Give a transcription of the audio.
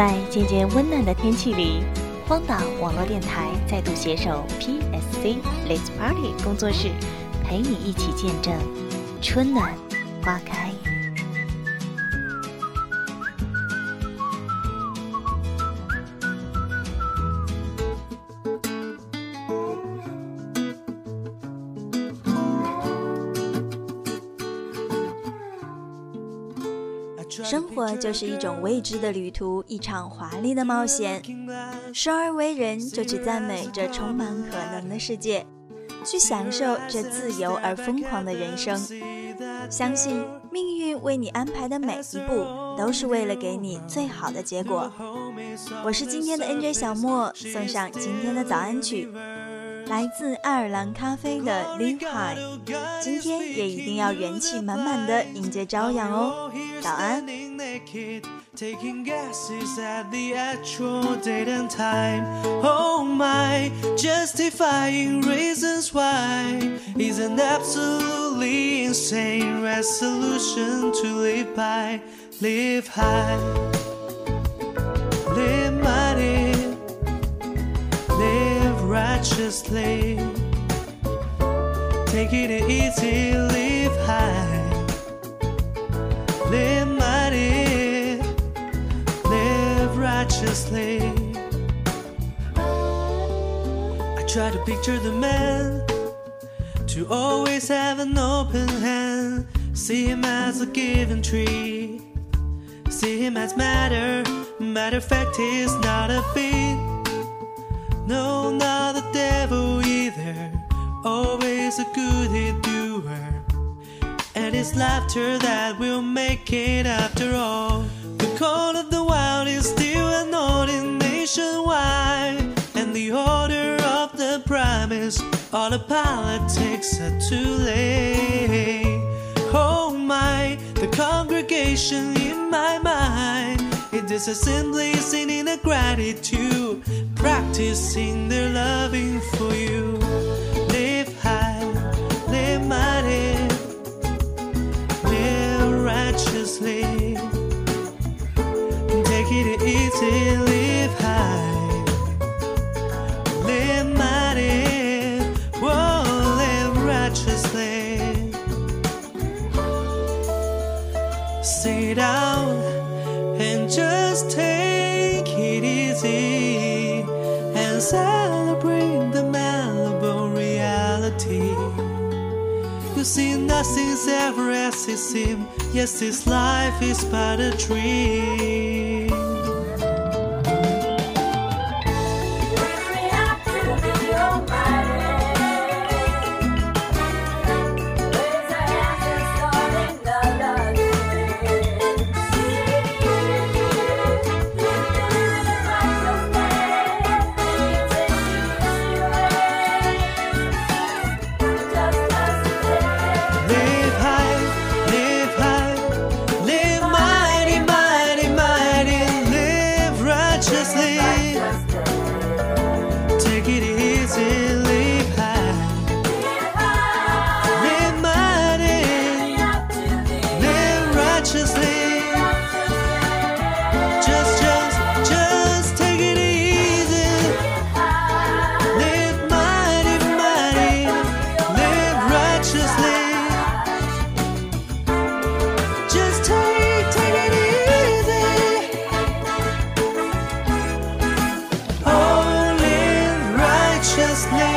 在渐渐温暖的天气里，荒岛网络电台再度携手 PSC Let's Party 工作室，陪你一起见证春暖花开。生活就是一种未知的旅途，一场华丽的冒险。生而为人，就去赞美这充满可能的世界，去享受这自由而疯狂的人生。相信命运为你安排的每一步，都是为了给你最好的结果。我是今天的 NJ 小莫，送上今天的早安曲。来自爱尔兰咖啡的 Live High，今天也一定要元气满满的迎接朝阳哦。早安。Taking guesses at the actual date and time. Oh my, justifying reasons why is an absolutely insane resolution to live by. Live high, righteously. Take it easy, live high, live mighty, live righteously. I try to picture the man to always have an open hand. See him as a given tree. See him as matter. Matter of fact, he's not a beat. No, not. Always a goody doer. And it's laughter that will make it after all. The call of the wild is still an ordination nationwide. And the order of the promise, all the politics are too late. Oh my, the congregation in my mind. It is assembly singing a gratitude practicing their loving righteously. Take it easy, live high, live mighty, whoa, live righteously. Sit down and just take it easy celebrate You see, nothing's ever as it seems. Yes, this life is but a dream. just now.